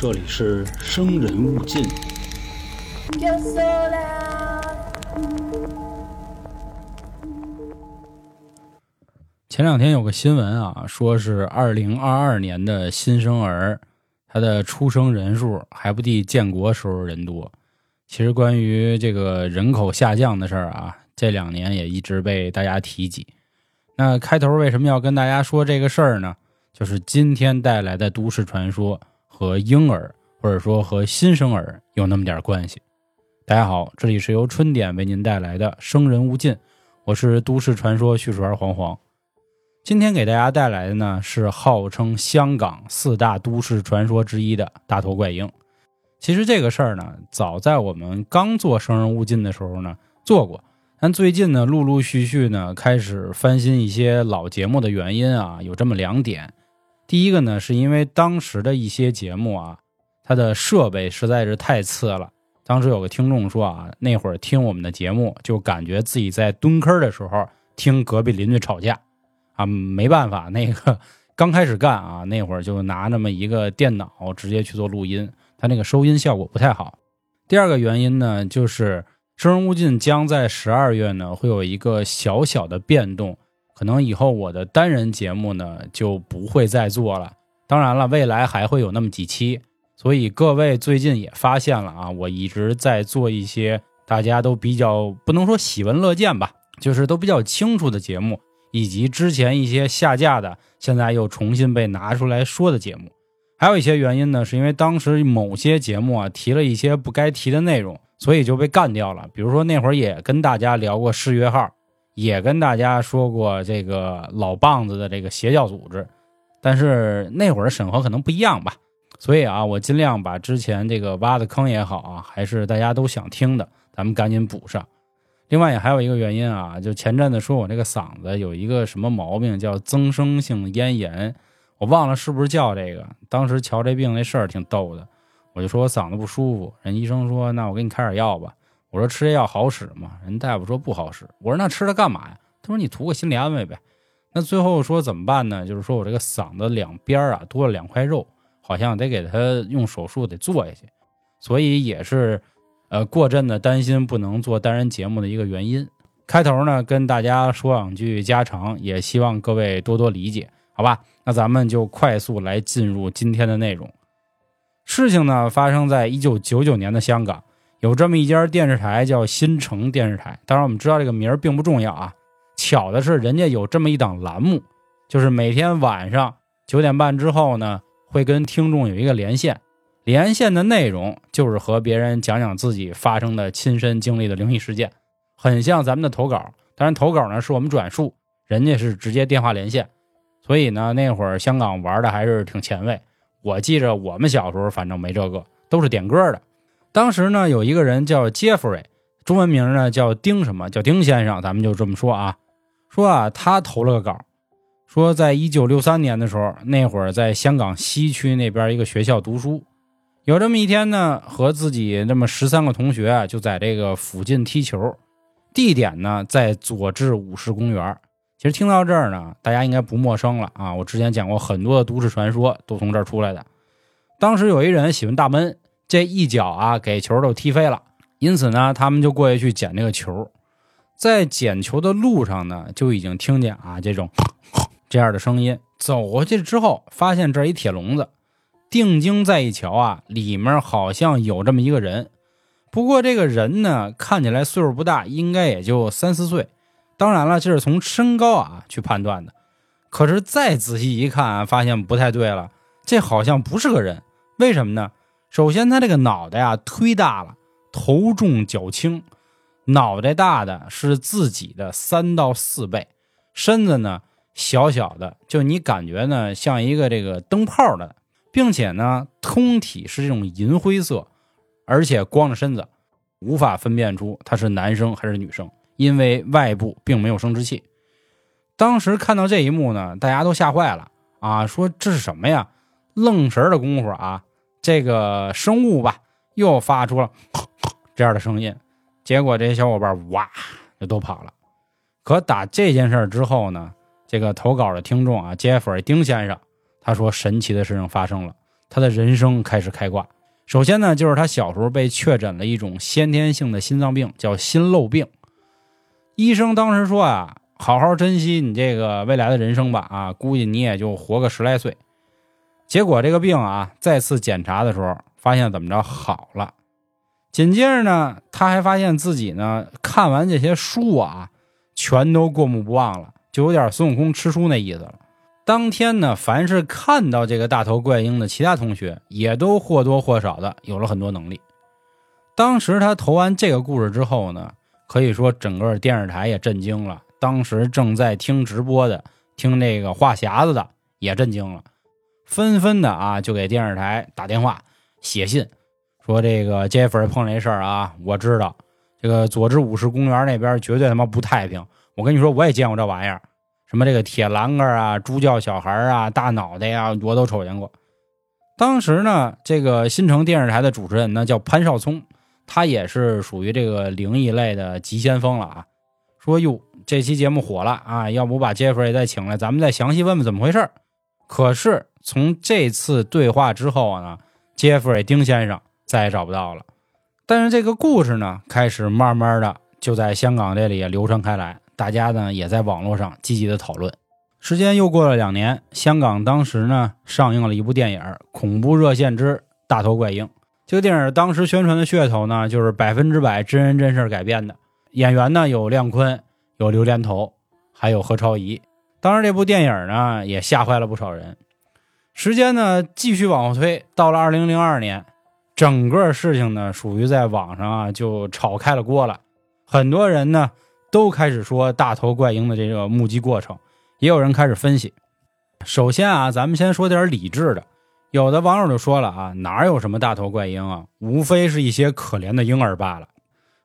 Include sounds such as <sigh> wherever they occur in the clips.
这里是生人勿近。前两天有个新闻啊，说是二零二二年的新生儿，他的出生人数还不敌建国时候人多。其实关于这个人口下降的事儿啊，这两年也一直被大家提及。那开头为什么要跟大家说这个事儿呢？就是今天带来的都市传说和婴儿，或者说和新生儿有那么点关系。大家好，这里是由春点为您带来的《生人勿近》，我是都市传说叙述员黄黄。今天给大家带来的呢是号称香港四大都市传说之一的大头怪婴。其实这个事儿呢，早在我们刚做《生人勿近》的时候呢做过，但最近呢陆陆续续呢开始翻新一些老节目的原因啊，有这么两点。第一个呢，是因为当时的一些节目啊，它的设备实在是太次了。当时有个听众说啊，那会儿听我们的节目，就感觉自己在蹲坑的时候听隔壁邻居吵架。啊，没办法，那个刚开始干啊，那会儿就拿那么一个电脑直接去做录音，它那个收音效果不太好。第二个原因呢，就是《生人勿近》将在十二月呢会有一个小小的变动，可能以后我的单人节目呢就不会再做了。当然了，未来还会有那么几期，所以各位最近也发现了啊，我一直在做一些大家都比较不能说喜闻乐见吧，就是都比较清楚的节目。以及之前一些下架的，现在又重新被拿出来说的节目，还有一些原因呢，是因为当时某些节目啊提了一些不该提的内容，所以就被干掉了。比如说那会儿也跟大家聊过世约号，也跟大家说过这个老棒子的这个邪教组织，但是那会儿审核可能不一样吧，所以啊，我尽量把之前这个挖的坑也好啊，还是大家都想听的，咱们赶紧补上。另外也还有一个原因啊，就前阵子说我这个嗓子有一个什么毛病，叫增生性咽炎，我忘了是不是叫这个。当时瞧这病那事儿挺逗的，我就说我嗓子不舒服，人医生说那我给你开点药吧。我说吃这药好使吗？人大夫说不好使。我说那吃它干嘛呀？他说你图个心理安慰呗。那最后说怎么办呢？就是说我这个嗓子两边啊多了两块肉，好像得给他用手术得做下去，所以也是。呃，过阵的担心不能做单人节目的一个原因。开头呢，跟大家说两句家常，也希望各位多多理解，好吧？那咱们就快速来进入今天的内容。事情呢，发生在一九九九年的香港，有这么一家电视台叫新城电视台。当然，我们知道这个名儿并不重要啊。巧的是，人家有这么一档栏目，就是每天晚上九点半之后呢，会跟听众有一个连线。连线的内容就是和别人讲讲自己发生的亲身经历的灵异事件，很像咱们的投稿。当然，投稿呢是我们转述，人家是直接电话连线。所以呢，那会儿香港玩的还是挺前卫。我记着我们小时候反正没这个，都是点歌的。当时呢，有一个人叫杰弗瑞，中文名呢叫丁什么，叫丁先生，咱们就这么说啊。说啊，他投了个稿，说在一九六三年的时候，那会儿在香港西区那边一个学校读书。有这么一天呢，和自己那么十三个同学啊，就在这个附近踢球，地点呢在佐治五世公园。其实听到这儿呢，大家应该不陌生了啊。我之前讲过很多的都市传说都从这儿出来的。当时有一人喜欢大闷，这一脚啊给球都踢飞了，因此呢，他们就过去去捡这个球。在捡球的路上呢，就已经听见啊这种 <coughs> 这样的声音。走过去之后，发现这一铁笼子。定睛再一瞧啊，里面好像有这么一个人，不过这个人呢，看起来岁数不大，应该也就三四岁。当然了，这是从身高啊去判断的。可是再仔细一看，发现不太对了，这好像不是个人。为什么呢？首先，他这个脑袋啊忒大了，头重脚轻，脑袋大的是自己的三到四倍，身子呢小小的，就你感觉呢像一个这个灯泡的。并且呢，通体是这种银灰色，而且光着身子，无法分辨出他是男生还是女生，因为外部并没有生殖器。当时看到这一幕呢，大家都吓坏了啊，说这是什么呀？愣神的功夫啊，这个生物吧又发出了 <coughs> 这样的声音，结果这些小伙伴哇就都跑了。可打这件事之后呢，这个投稿的听众啊，杰弗尔丁先生。他说：“神奇的事情发生了，他的人生开始开挂。首先呢，就是他小时候被确诊了一种先天性的心脏病，叫心漏病。医生当时说啊，好好珍惜你这个未来的人生吧，啊，估计你也就活个十来岁。结果这个病啊，再次检查的时候，发现怎么着好了。紧接着呢，他还发现自己呢，看完这些书啊，全都过目不忘了，就有点孙悟空吃书那意思了。当天呢，凡是看到这个大头怪婴的其他同学，也都或多或少的有了很多能力。当时他投完这个故事之后呢，可以说整个电视台也震惊了。当时正在听直播的、听那个话匣子的也震惊了，纷纷的啊就给电视台打电话、写信，说这个杰弗碰这事儿啊，我知道这个佐治五世公园那边绝对他妈不太平。我跟你说，我也见过这玩意儿。什么这个铁栏杆啊、猪叫小孩啊、大脑袋呀，我都瞅见过。当时呢，这个新城电视台的主持人呢叫潘少聪，他也是属于这个灵异类的急先锋了啊。说哟，这期节目火了啊，要不把杰弗瑞再请来，咱们再详细问问怎么回事可是从这次对话之后呢，杰弗瑞丁先生再也找不到了。但是这个故事呢，开始慢慢的就在香港这里也流传开来。大家呢也在网络上积极的讨论。时间又过了两年，香港当时呢上映了一部电影《恐怖热线之大头怪婴》。这个电影当时宣传的噱头呢，就是百分之百真人真事改编的。演员呢有亮坤，有刘连头，还有何超仪。当时这部电影呢也吓坏了不少人。时间呢继续往后推，到了二零零二年，整个事情呢属于在网上啊就炒开了锅了，很多人呢。都开始说大头怪婴的这个目击过程，也有人开始分析。首先啊，咱们先说点理智的。有的网友就说了啊，哪有什么大头怪婴啊，无非是一些可怜的婴儿罢了。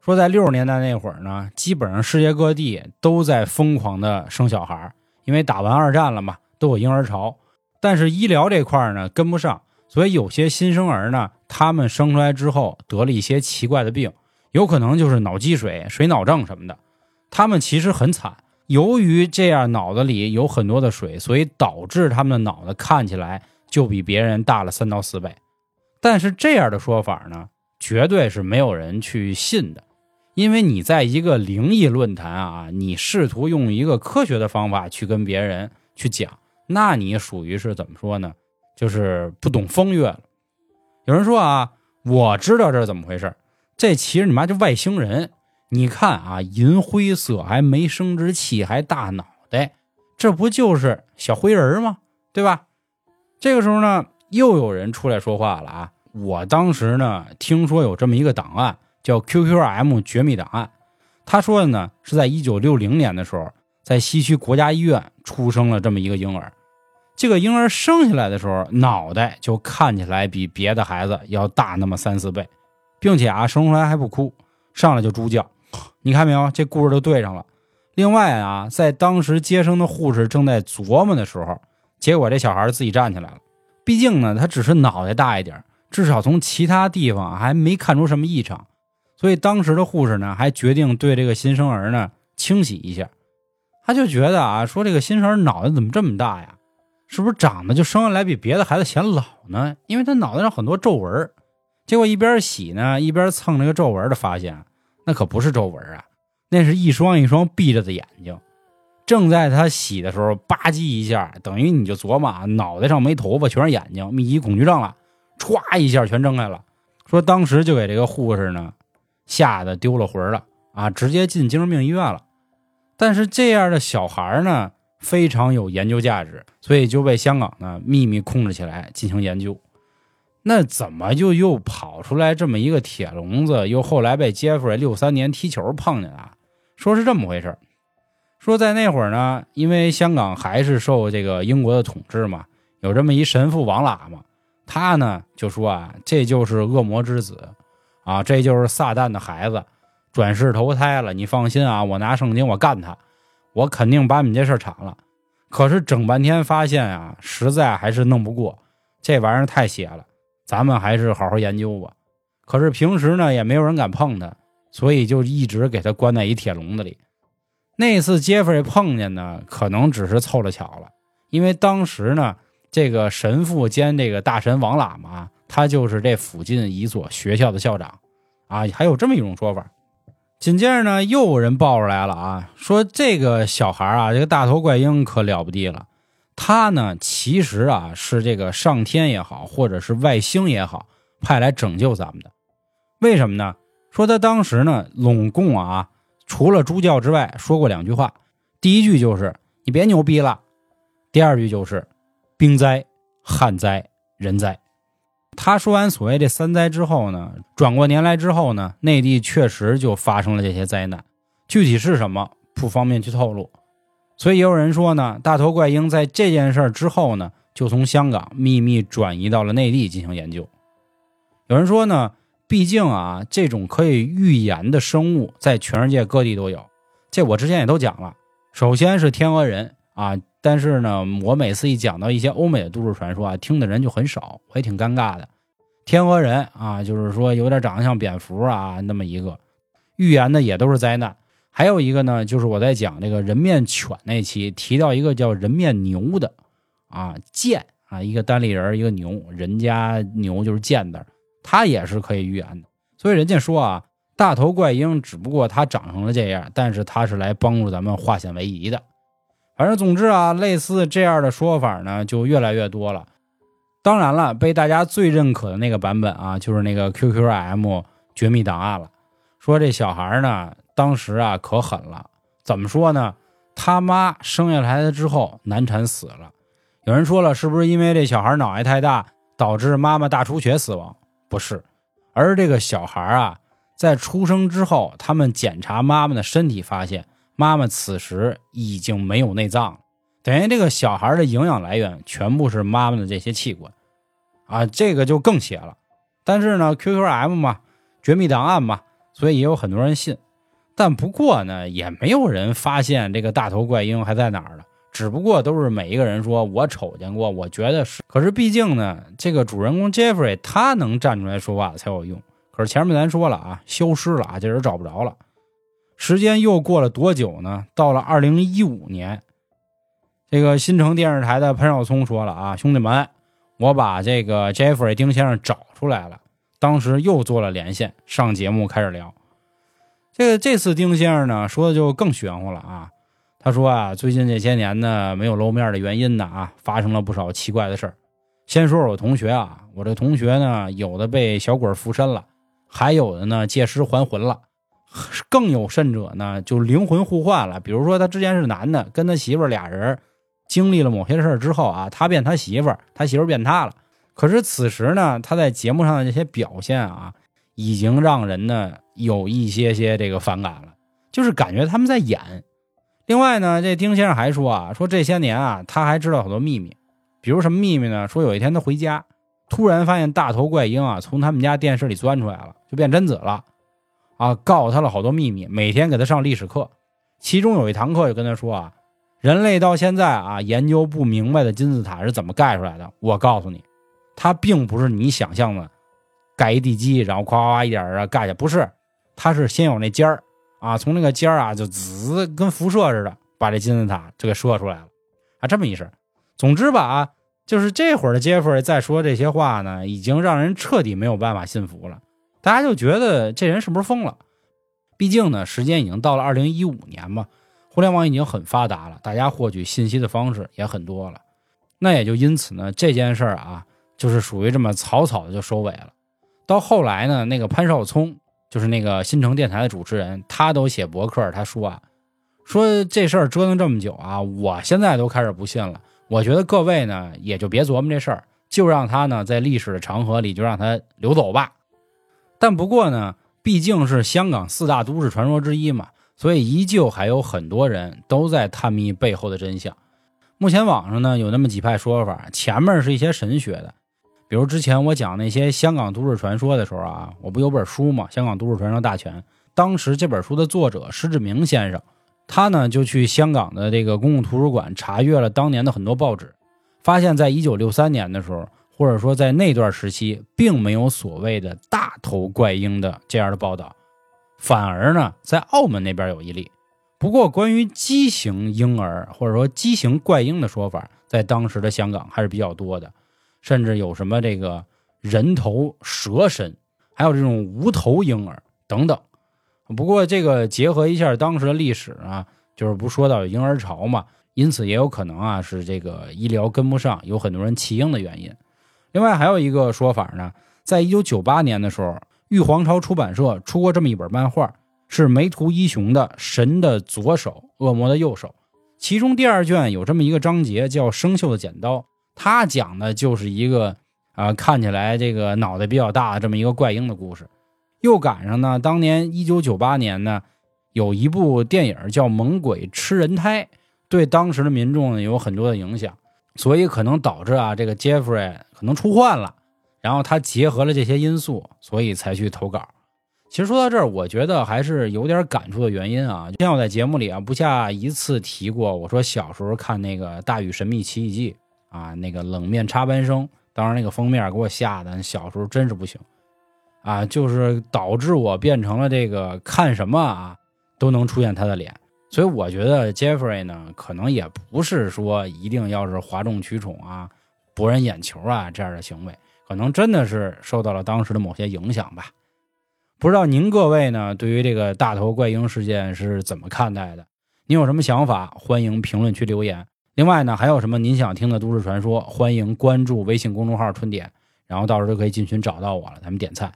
说在六十年代那会儿呢，基本上世界各地都在疯狂的生小孩，因为打完二战了嘛，都有婴儿潮。但是医疗这块呢跟不上，所以有些新生儿呢，他们生出来之后得了一些奇怪的病，有可能就是脑积水、水脑症什么的。他们其实很惨，由于这样脑子里有很多的水，所以导致他们的脑子看起来就比别人大了三到四倍。但是这样的说法呢，绝对是没有人去信的，因为你在一个灵异论坛啊，你试图用一个科学的方法去跟别人去讲，那你属于是怎么说呢？就是不懂风月了。有人说啊，我知道这是怎么回事，这其实你妈就外星人。你看啊，银灰色，还没生殖器，还大脑袋，这不就是小灰人吗？对吧？这个时候呢，又有人出来说话了啊！我当时呢，听说有这么一个档案，叫 QQM 绝密档案。他说的呢，是在一九六零年的时候，在西区国家医院出生了这么一个婴儿。这个婴儿生下来的时候，脑袋就看起来比别的孩子要大那么三四倍，并且啊，生出来还不哭，上来就猪叫。你看没有，这故事都对上了。另外啊，在当时接生的护士正在琢磨的时候，结果这小孩自己站起来了。毕竟呢，他只是脑袋大一点，至少从其他地方还没看出什么异常。所以当时的护士呢，还决定对这个新生儿呢清洗一下。他就觉得啊，说这个新生儿脑袋怎么这么大呀？是不是长得就生下来比别的孩子显老呢？因为他脑袋上很多皱纹。结果一边洗呢，一边蹭这个皱纹的发现。那可不是皱纹啊，那是一双一双闭着的眼睛。正在他洗的时候，吧唧一下，等于你就琢磨啊，脑袋上没头发，全是眼睛，密集恐惧症了。歘一下全睁开了，说当时就给这个护士呢吓得丢了魂了啊，直接进精神病医院了。但是这样的小孩呢，非常有研究价值，所以就被香港呢秘密控制起来进行研究。那怎么就又跑出来这么一个铁笼子？又后来被杰弗瑞六三年踢球碰见了，说是这么回事说在那会儿呢，因为香港还是受这个英国的统治嘛，有这么一神父王喇嘛，他呢就说啊，这就是恶魔之子，啊，这就是撒旦的孩子，转世投胎了。你放心啊，我拿圣经我干他，我肯定把你们这事铲了。可是整半天发现啊，实在还是弄不过，这玩意儿太邪了。咱们还是好好研究吧。可是平时呢，也没有人敢碰他，所以就一直给他关在一铁笼子里。那次杰弗瑞碰见呢，可能只是凑了巧了，因为当时呢，这个神父兼这个大神王喇嘛，他就是这附近一所学校的校长啊，还有这么一种说法。紧接着呢，又有人爆出来了啊，说这个小孩啊，这个大头怪婴可了不地了。他呢，其实啊是这个上天也好，或者是外星也好，派来拯救咱们的。为什么呢？说他当时呢，拢共啊，除了猪教之外，说过两句话。第一句就是“你别牛逼了”，第二句就是“兵灾、旱灾、人灾”。他说完所谓这三灾之后呢，转过年来之后呢，内地确实就发生了这些灾难，具体是什么不方便去透露。所以也有人说呢，大头怪婴在这件事儿之后呢，就从香港秘密转移到了内地进行研究。有人说呢，毕竟啊，这种可以预言的生物在全世界各地都有，这我之前也都讲了。首先是天鹅人啊，但是呢，我每次一讲到一些欧美的都市传说啊，听的人就很少，我也挺尴尬的。天鹅人啊，就是说有点长得像蝙蝠啊，那么一个预言的也都是灾难。还有一个呢，就是我在讲这个人面犬那期提到一个叫人面牛的啊，剑啊，一个单立人，一个牛，人家牛就是剑的，它也是可以预言的。所以人家说啊。大头怪婴只不过他长成了这样，但是他是来帮助咱们化险为夷的。反正总之啊，类似这样的说法呢，就越来越多了。当然了，被大家最认可的那个版本啊，就是那个 QQM 绝密档案了。说这小孩呢，当时啊可狠了。怎么说呢？他妈生下来的之后难产死了。有人说了，是不是因为这小孩脑袋太大，导致妈妈大出血死亡？不是，而这个小孩啊。在出生之后，他们检查妈妈的身体，发现妈妈此时已经没有内脏了，等于这个小孩的营养来源全部是妈妈的这些器官，啊，这个就更邪了。但是呢，QQM 嘛，绝密档案嘛，所以也有很多人信。但不过呢，也没有人发现这个大头怪婴还在哪儿了，只不过都是每一个人说我瞅见过，我觉得是。可是毕竟呢，这个主人公 Jeffrey 他能站出来说话才有用。可是前面咱说了啊，消失了啊，这人找不着了。时间又过了多久呢？到了二零一五年，这个新城电视台的潘少聪说了啊，兄弟们，我把这个 Jeffrey 丁先生找出来了。当时又做了连线，上节目开始聊。这个这次丁先生呢说的就更玄乎了啊。他说啊，最近这些年呢没有露面的原因呢啊，发生了不少奇怪的事儿。先说说我同学啊，我这同学呢有的被小鬼附身了。还有的呢，借尸还魂了，更有甚者呢，就灵魂互换了。比如说，他之前是男的，跟他媳妇俩人经历了某些事儿之后啊，他变他媳妇，他媳妇变他了。可是此时呢，他在节目上的这些表现啊，已经让人呢有一些些这个反感了，就是感觉他们在演。另外呢，这丁先生还说啊，说这些年啊，他还知道很多秘密，比如什么秘密呢？说有一天他回家。突然发现大头怪婴啊，从他们家电视里钻出来了，就变贞子了，啊，告诉他了好多秘密，每天给他上历史课，其中有一堂课就跟他说啊，人类到现在啊研究不明白的金字塔是怎么盖出来的，我告诉你，它并不是你想象的，盖一地基，然后夸夸一点啊盖下，不是，它是先有那尖儿啊，从那个尖儿啊就滋跟辐射似的，把这金字塔就给射出来了，啊，这么一事总之吧啊。就是这会儿的杰弗瑞再说这些话呢，已经让人彻底没有办法信服了。大家就觉得这人是不是疯了？毕竟呢，时间已经到了二零一五年嘛，互联网已经很发达了，大家获取信息的方式也很多了。那也就因此呢，这件事儿啊，就是属于这么草草的就收尾了。到后来呢，那个潘少聪，就是那个新城电台的主持人，他都写博客，他说啊，说这事儿折腾这么久啊，我现在都开始不信了。我觉得各位呢，也就别琢磨这事儿，就让他呢在历史的长河里就让他流走吧。但不过呢，毕竟是香港四大都市传说之一嘛，所以依旧还有很多人都在探秘背后的真相。目前网上呢有那么几派说法，前面是一些神学的，比如之前我讲那些香港都市传说的时候啊，我不有本书嘛，《香港都市传说大全》，当时这本书的作者施志明先生。他呢就去香港的这个公共图书馆查阅了当年的很多报纸，发现，在一九六三年的时候，或者说在那段时期，并没有所谓的大头怪婴的这样的报道，反而呢，在澳门那边有一例。不过，关于畸形婴儿或者说畸形怪婴的说法，在当时的香港还是比较多的，甚至有什么这个人头蛇身，还有这种无头婴儿等等。不过这个结合一下当时的历史啊，就是不说到婴儿潮嘛，因此也有可能啊是这个医疗跟不上，有很多人弃婴的原因。另外还有一个说法呢，在一九九八年的时候，玉皇朝出版社出过这么一本漫画，是梅图一雄的《神的左手，恶魔的右手》，其中第二卷有这么一个章节叫《生锈的剪刀》，它讲的就是一个啊看起来这个脑袋比较大的这么一个怪婴的故事。又赶上呢，当年一九九八年呢，有一部电影叫《猛鬼吃人胎》，对当时的民众呢有很多的影响，所以可能导致啊这个 Jeffrey 可能出幻了，然后他结合了这些因素，所以才去投稿。其实说到这儿，我觉得还是有点感触的原因啊。就像我在节目里啊不下一次提过，我说小时候看那个《大禹神秘奇遇记》啊，那个冷面插班生，当时那个封面给我吓的小时候真是不行。啊，就是导致我变成了这个看什么啊都能出现他的脸，所以我觉得 Jeffrey 呢，可能也不是说一定要是哗众取宠啊、博人眼球啊这样的行为，可能真的是受到了当时的某些影响吧。不知道您各位呢，对于这个大头怪婴事件是怎么看待的？您有什么想法？欢迎评论区留言。另外呢，还有什么您想听的都市传说？欢迎关注微信公众号“春点”，然后到时候可以进群找到我了，咱们点菜。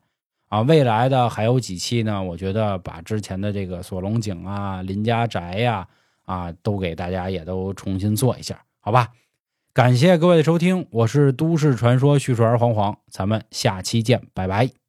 啊，未来的还有几期呢？我觉得把之前的这个锁龙井啊、林家宅呀，啊，都给大家也都重新做一下，好吧？感谢各位的收听，我是都市传说叙述儿黄黄，咱们下期见，拜拜。